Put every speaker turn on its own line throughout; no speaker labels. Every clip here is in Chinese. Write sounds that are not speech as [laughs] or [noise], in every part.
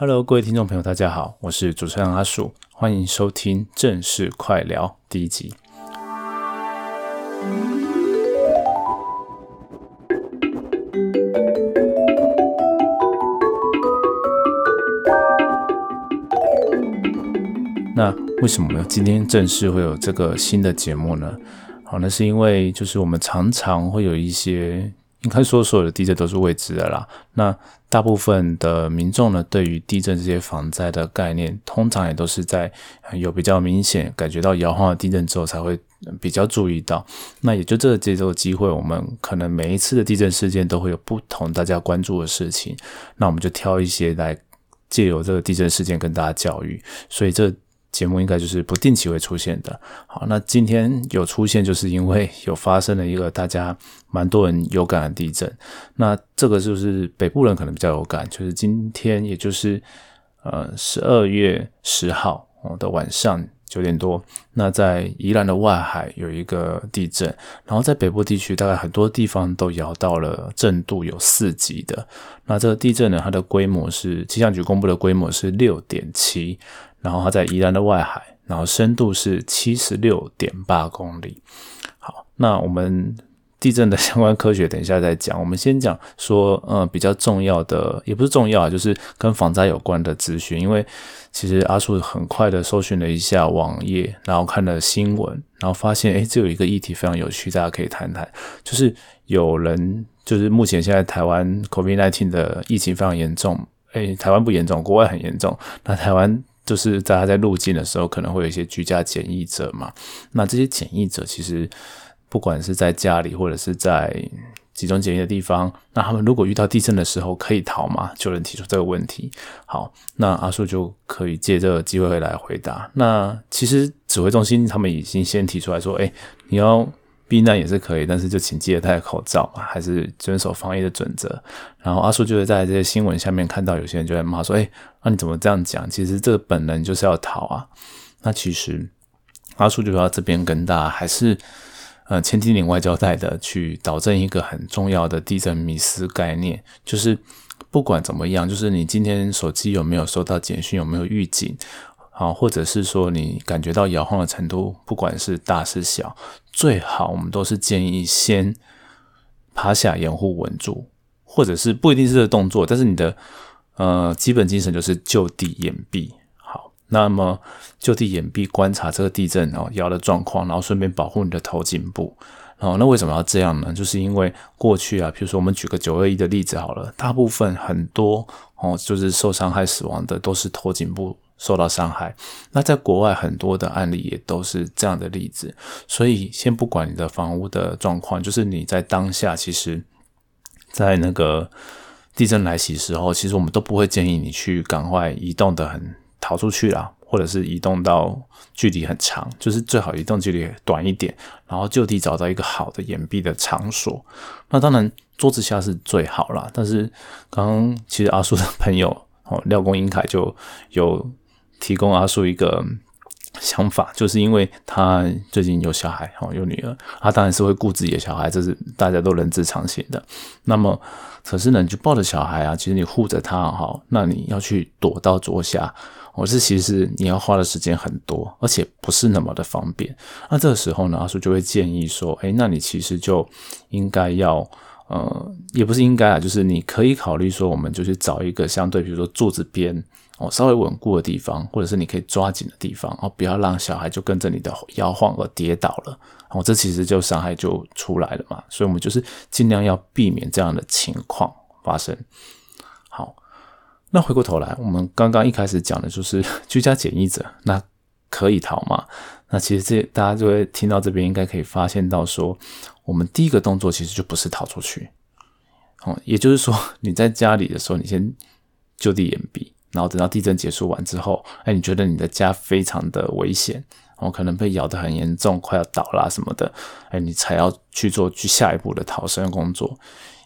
Hello，各位听众朋友，大家好，我是主持人阿树，欢迎收听正式快聊第一集。那为什么今天正式会有这个新的节目呢？好，那是因为就是我们常常会有一些。应该说，所有的地震都是未知的啦。那大部分的民众呢，对于地震这些防灾的概念，通常也都是在有比较明显感觉到摇晃的地震之后，才会比较注意到。那也就这个节奏机会，我们可能每一次的地震事件都会有不同大家关注的事情。那我们就挑一些来借由这个地震事件跟大家教育。所以这。节目应该就是不定期会出现的。好，那今天有出现，就是因为有发生了一个大家蛮多人有感的地震。那这个就是北部人可能比较有感，就是今天，也就是呃十二月十号的晚上九点多，那在宜兰的外海有一个地震，然后在北部地区大概很多地方都摇到了震度有四级的。那这个地震呢，它的规模是气象局公布的规模是六点七。然后它在宜兰的外海，然后深度是七十六点八公里。好，那我们地震的相关科学等一下再讲。我们先讲说，呃，比较重要的也不是重要啊，就是跟防灾有关的资讯。因为其实阿树很快的搜寻了一下网页，然后看了新闻，然后发现，哎，这有一个议题非常有趣，大家可以谈谈。就是有人，就是目前现在台湾 COVID-19 的疫情非常严重，哎，台湾不严重，国外很严重。那台湾。就是在他在入境的时候，可能会有一些居家检疫者嘛。那这些检疫者其实不管是在家里或者是在集中检疫的地方，那他们如果遇到地震的时候可以逃吗？就能提出这个问题。好，那阿树就可以借这个机会来回答。那其实指挥中心他们已经先提出来说，哎，你要。避难也是可以，但是就请记得戴口罩嘛，还是遵守防疫的准则。然后阿叔就是在这些新闻下面看到有些人就在骂说：“哎，那你怎么这样讲？其实这本能就是要逃啊。”那其实阿叔就要这边跟大家还是呃千叮咛万交代的去导正一个很重要的地震迷思概念，就是不管怎么样，就是你今天手机有没有收到简讯，有没有预警。啊，或者是说你感觉到摇晃的程度，不管是大是小，最好我们都是建议先趴下掩护稳住，或者是不一定是这个动作，但是你的呃基本精神就是就地掩蔽。好，那么就地掩蔽，观察这个地震哦摇的状况，然后顺便保护你的头颈部。哦，那为什么要这样呢？就是因为过去啊，比如说我们举个九二一的例子好了，大部分很多哦就是受伤害死亡的都是头颈部。受到伤害，那在国外很多的案例也都是这样的例子。所以先不管你的房屋的状况，就是你在当下，其实，在那个地震来袭时候，其实我们都不会建议你去赶快移动的很逃出去啦，或者是移动到距离很长，就是最好移动距离短一点，然后就地找到一个好的掩蔽的场所。那当然桌子下是最好啦，但是刚刚其实阿叔的朋友哦廖公英凯就有。提供阿叔一个想法，就是因为他最近有小孩，哦，有女儿，他当然是会顾自己的小孩，这是大家都人之常情的。那么，可是呢，你就抱着小孩啊，其实你护着他，哈，那你要去躲到桌下，我是其实你要花的时间很多，而且不是那么的方便。那这个时候呢，阿叔就会建议说，哎，那你其实就应该要，呃，也不是应该啊，就是你可以考虑说，我们就去找一个相对，比如说柱子边。哦，稍微稳固的地方，或者是你可以抓紧的地方，哦，不要让小孩就跟着你的摇晃而跌倒了，哦，这其实就伤害就出来了嘛。所以，我们就是尽量要避免这样的情况发生。好，那回过头来，我们刚刚一开始讲的就是 [laughs] 居家检疫者，那可以逃吗？那其实这大家就会听到这边，应该可以发现到说，我们第一个动作其实就不是逃出去，哦，也就是说你在家里的时候，你先就地掩蔽。然后等到地震结束完之后，哎，你觉得你的家非常的危险，哦，可能被咬得很严重，快要倒啦什么的，哎，你才要去做去下一步的逃生工作。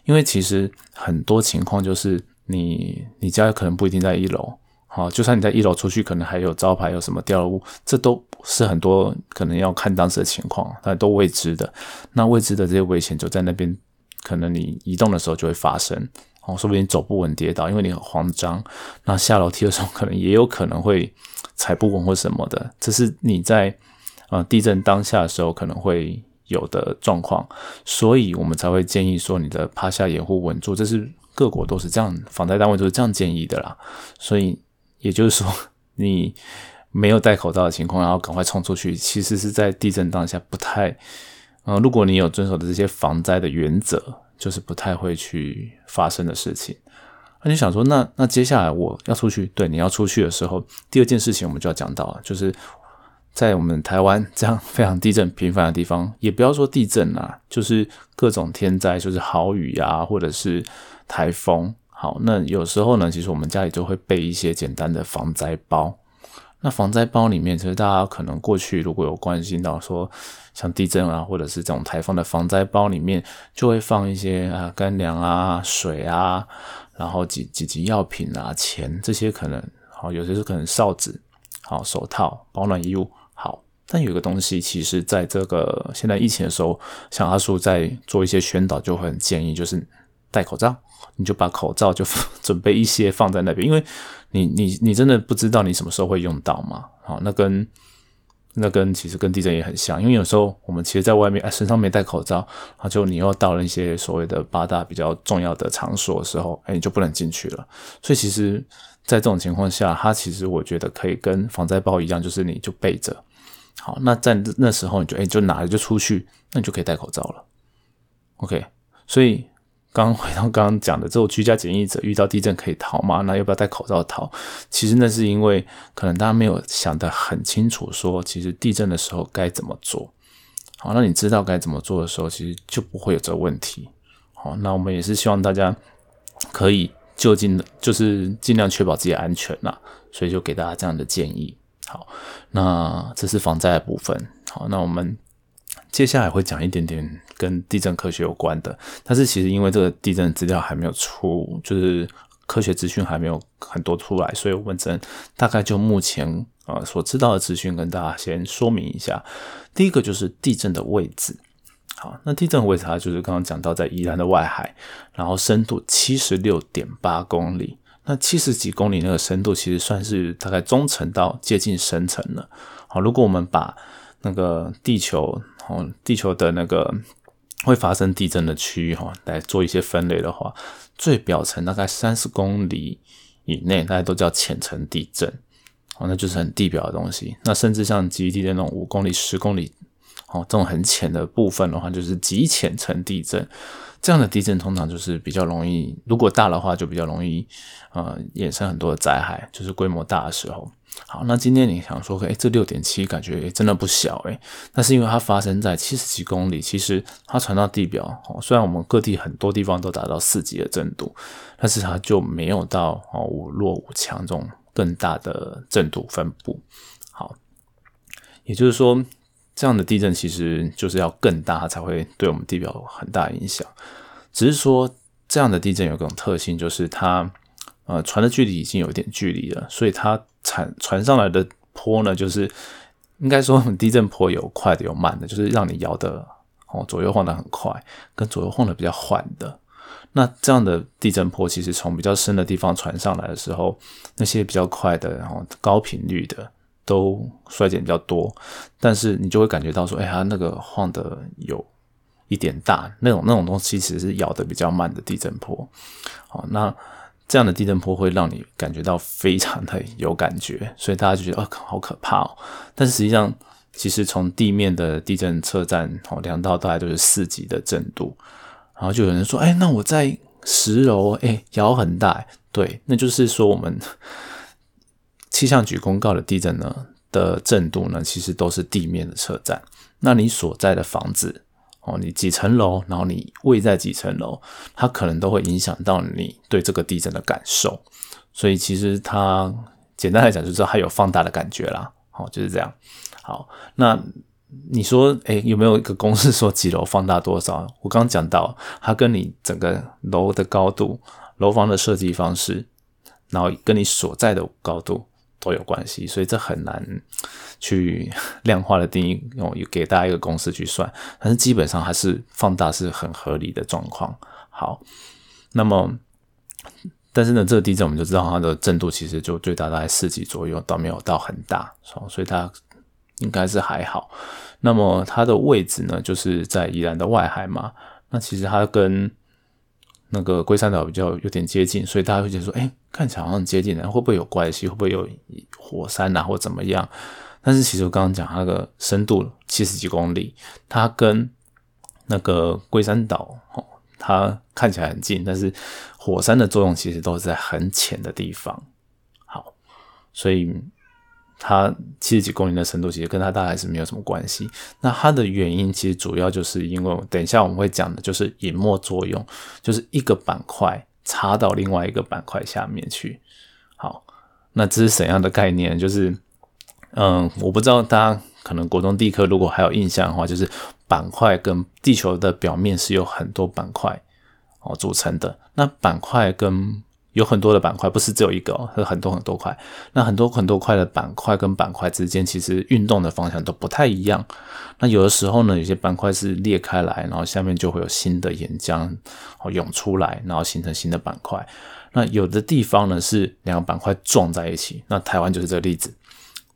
因为其实很多情况就是你你家可能不一定在一楼，好，就算你在一楼出去，可能还有招牌有什么掉物，这都是很多可能要看当时的情况，但都未知的。那未知的这些危险就在那边，可能你移动的时候就会发生。哦，说不定走不稳跌倒，因为你很慌张。那下楼梯的时候，可能也有可能会踩不稳或什么的，这是你在呃地震当下的时候可能会有的状况，所以我们才会建议说你的趴下掩护稳住，这是各国都是这样，防灾单位都是这样建议的啦。所以也就是说，你没有戴口罩的情况，然后赶快冲出去，其实是在地震当下不太，呃，如果你有遵守的这些防灾的原则。就是不太会去发生的事情，那你想说，那那接下来我要出去，对，你要出去的时候，第二件事情我们就要讲到了，就是在我们台湾这样非常地震频繁的地方，也不要说地震啦，就是各种天灾，就是豪雨啊，或者是台风。好，那有时候呢，其实我们家里就会备一些简单的防灾包。那防灾包里面，其实大家可能过去如果有关心到说，像地震啊，或者是这种台风的防灾包里面，就会放一些啊干粮啊、水啊，然后几几级药品啊、钱这些可能好，有些是可能哨子、好手套、保暖衣物好。但有一个东西，其实在这个现在疫情的时候，像阿叔在做一些宣导，就会很建议就是戴口罩，你就把口罩就准备一些放在那边，因为。你你你真的不知道你什么时候会用到嘛？好，那跟那跟其实跟地震也很像，因为有时候我们其实在外面，哎，身上没戴口罩，然后就你又到了一些所谓的八大比较重要的场所的时候，哎，你就不能进去了。所以其实，在这种情况下，它其实我觉得可以跟防灾包一样，就是你就备着。好，那在那时候你就哎就拿着就出去，那你就可以戴口罩了。OK，所以。刚回到刚刚讲的，这种居家检疫者遇到地震可以逃吗？那要不要戴口罩逃？其实那是因为可能大家没有想得很清楚，说其实地震的时候该怎么做。好，那你知道该怎么做的时候，其实就不会有这个问题。好，那我们也是希望大家可以就近的，就是尽量确保自己安全呐。所以就给大家这样的建议。好，那这是防灾的部分。好，那我们。接下来会讲一点点跟地震科学有关的，但是其实因为这个地震资料还没有出，就是科学资讯还没有很多出来，所以我们只能大概就目前呃所知道的资讯跟大家先说明一下。第一个就是地震的位置，好，那地震位置它就是刚刚讲到在宜兰的外海，然后深度七十六点八公里，那七十几公里那个深度其实算是大概中层到接近深层了。好，如果我们把那个地球。哦，地球的那个会发生地震的区域哈，来做一些分类的话，最表层大概三十公里以内，大家都叫浅层地震，哦，那就是很地表的东西。那甚至像极地的那种五公里、十公里，哦，这种很浅的部分的话，就是极浅层地震。这样的地震通常就是比较容易，如果大的话就比较容易，呃，衍生很多的灾害，就是规模大的时候。好，那今天你想说，哎，这六点七感觉真的不小，哎，那是因为它发生在七十几公里，其实它传到地表，哦，虽然我们各地很多地方都达到四级的震度，但是它就没有到哦五弱五强这种更大的震度分布。好，也就是说。这样的地震其实就是要更大，才会对我们地表有很大影响。只是说，这样的地震有一种特性，就是它呃传的距离已经有一点距离了，所以它传传上来的坡呢，就是应该说地震坡有快的有慢的，[laughs] 就是让你摇的哦左右晃的很快，跟左右晃的比较缓的。那这样的地震坡其实从比较深的地方传上来的时候，那些比较快的然后高频率的。都衰减比较多，但是你就会感觉到说，哎，它那个晃的有一点大，那种那种东西其实是摇的比较慢的地震波。好，那这样的地震波会让你感觉到非常的有感觉，所以大家就觉得，[laughs] 哦，好可怕哦。但实际上，其实从地面的地震测站哦量到大概都是四级的震度，然后就有人说，哎，那我在十楼，哎，摇很大，对，那就是说我们。气象局公告的地震呢的震度呢，其实都是地面的车站。那你所在的房子哦，你几层楼，然后你位在几层楼，它可能都会影响到你对这个地震的感受。所以其实它简单来讲，就是它有放大的感觉啦。好，就是这样。好，那你说，哎，有没有一个公式说几楼放大多少？我刚刚讲到，它跟你整个楼的高度、楼房的设计方式，然后跟你所在的高度。都有关系，所以这很难去 [laughs] 量化的定义，用给大家一个公式去算。但是基本上还是放大是很合理的状况。好，那么但是呢，这个地震我们就知道它的震度其实就最大大概四级左右，倒没有到很大，所以它应该是还好。那么它的位置呢，就是在宜兰的外海嘛。那其实它跟那个龟山岛比较有点接近，所以大家会觉得说，哎，看起来好像很接近，会不会有关系？会不会有火山啊，或怎么样？但是其实我刚刚讲那个深度七十几公里，它跟那个龟山岛。它看起来很近，但是火山的作用其实都是在很浅的地方。好，所以它七十几公里的深度其实跟它大概是没有什么关系。那它的原因其实主要就是因为等一下我们会讲的就是隐没作用，就是一个板块插到另外一个板块下面去。好，那这是怎样的概念？就是嗯，我不知道大家可能国中地科如果还有印象的话，就是。板块跟地球的表面是有很多板块哦组成的。那板块跟有很多的板块，不是只有一个，是很多很多块。那很多很多块的板块跟板块之间，其实运动的方向都不太一样。那有的时候呢，有些板块是裂开来，然后下面就会有新的岩浆哦涌出来，然后形成新的板块。那有的地方呢是两个板块撞在一起。那台湾就是这个例子。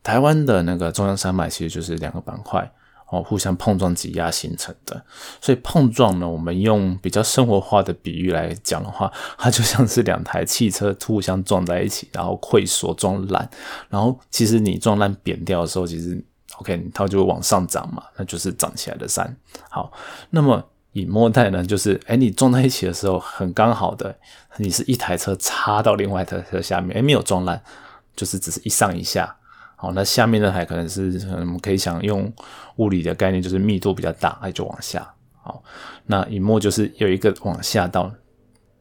台湾的那个中央山脉其实就是两个板块。哦，互相碰撞挤压形成的，所以碰撞呢，我们用比较生活化的比喻来讲的话，它就像是两台汽车互相撞在一起，然后溃缩撞烂，然后其实你撞烂扁掉的时候，其实 OK，它就会往上涨嘛，那就是涨起来的山。好，那么隐没带呢，就是哎，你撞在一起的时候很刚好的，你是一台车插到另外一台车下面，哎，没有撞烂，就是只是一上一下。好，那下面的海可能是我们可以想用物理的概念，就是密度比较大，它就往下。好，那隐没就是有一个往下到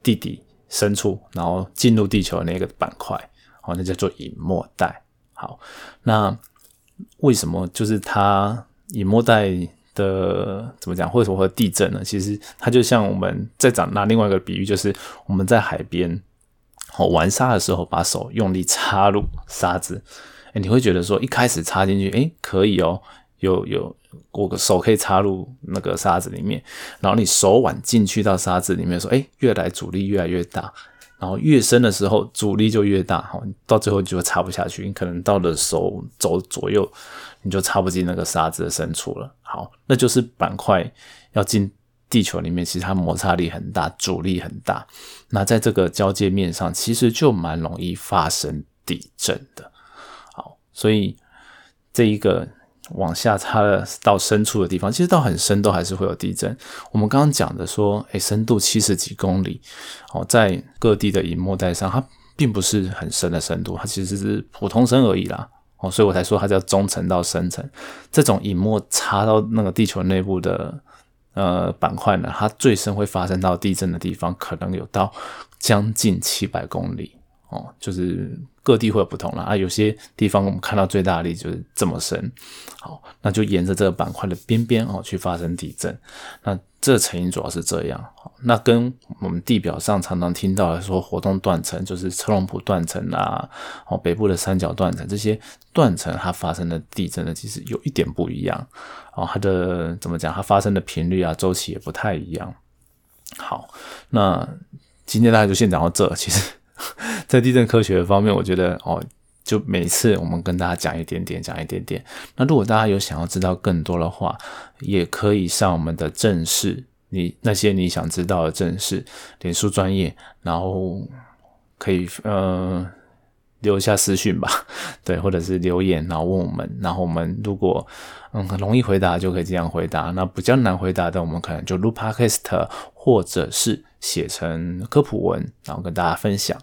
地底深处，然后进入地球那个板块，好，那叫做隐没带。好，那为什么就是它隐没带的怎么讲？或者说地震呢？其实它就像我们在讲拿另外一个比喻，就是我们在海边哦玩沙的时候，把手用力插入沙子。你会觉得说一开始插进去，哎，可以哦，有有，我手可以插入那个沙子里面，然后你手腕进去到沙子里面，说，哎，越来阻力越来越大，然后越深的时候阻力就越大，哈，到最后就插不下去，你可能到了手肘左右，你就插不进那个沙子的深处了。好，那就是板块要进地球里面，其实它摩擦力很大，阻力很大，那在这个交界面上，其实就蛮容易发生地震的。所以这一个往下插到深处的地方，其实到很深都还是会有地震。我们刚刚讲的说，诶，深度七十几公里，哦，在各地的隐没带上，它并不是很深的深度，它其实是普通深而已啦。哦，所以我才说它叫中层到深层。这种隐没插到那个地球内部的呃板块呢，它最深会发生到地震的地方，可能有到将近七百公里。哦，就是各地会有不同了啊，有些地方我们看到最大的力就是这么深，好，那就沿着这个板块的边边哦去发生地震，那这成因主要是这样，那跟我们地表上常常听到的说活动断层，就是车龙埔断层啊，哦北部的三角断层这些断层它发生的地震呢，其实有一点不一样，哦，它的怎么讲，它发生的频率啊周期也不太一样。好，那今天大家就先讲到这，其实。[laughs] 在地震科学方面，我觉得哦，就每次我们跟大家讲一点点，讲一点点。那如果大家有想要知道更多的话，也可以上我们的正式，你那些你想知道的正式脸书专业，然后可以呃留下私讯吧，[laughs] 对，或者是留言，然后问我们，然后我们如果嗯很容易回答，就可以这样回答。那比较难回答的，我们可能就录 podcast，或者是写成科普文，然后跟大家分享。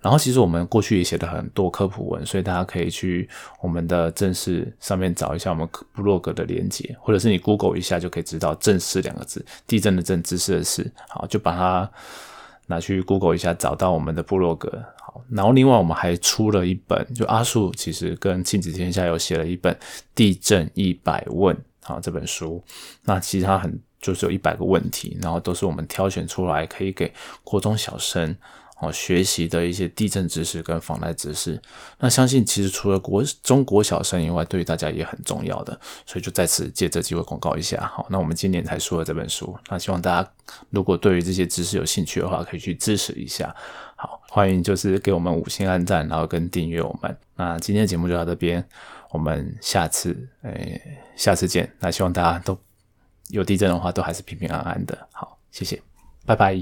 然后其实我们过去也写了很多科普文，所以大家可以去我们的正式上面找一下我们部落格的连接，或者是你 Google 一下就可以知道“正式”两个字，地震的震，知识的事，好，就把它拿去 Google 一下，找到我们的部落格。好，然后另外我们还出了一本，就阿树其实跟亲子天下有写了一本《地震一百问》啊这本书，那其实它很就是有一百个问题，然后都是我们挑选出来可以给国中小生。哦学习的一些地震知识跟防灾知识。那相信其实除了国中国小生以外，对于大家也很重要的，所以就在此借这机会广告一下。好，那我们今年才出了这本书，那希望大家如果对于这些知识有兴趣的话，可以去支持一下。好，欢迎就是给我们五星按赞，然后跟订阅我们。那今天的节目就到这边，我们下次诶下次见。那希望大家都有地震的话，都还是平平安安的。好，谢谢，拜拜。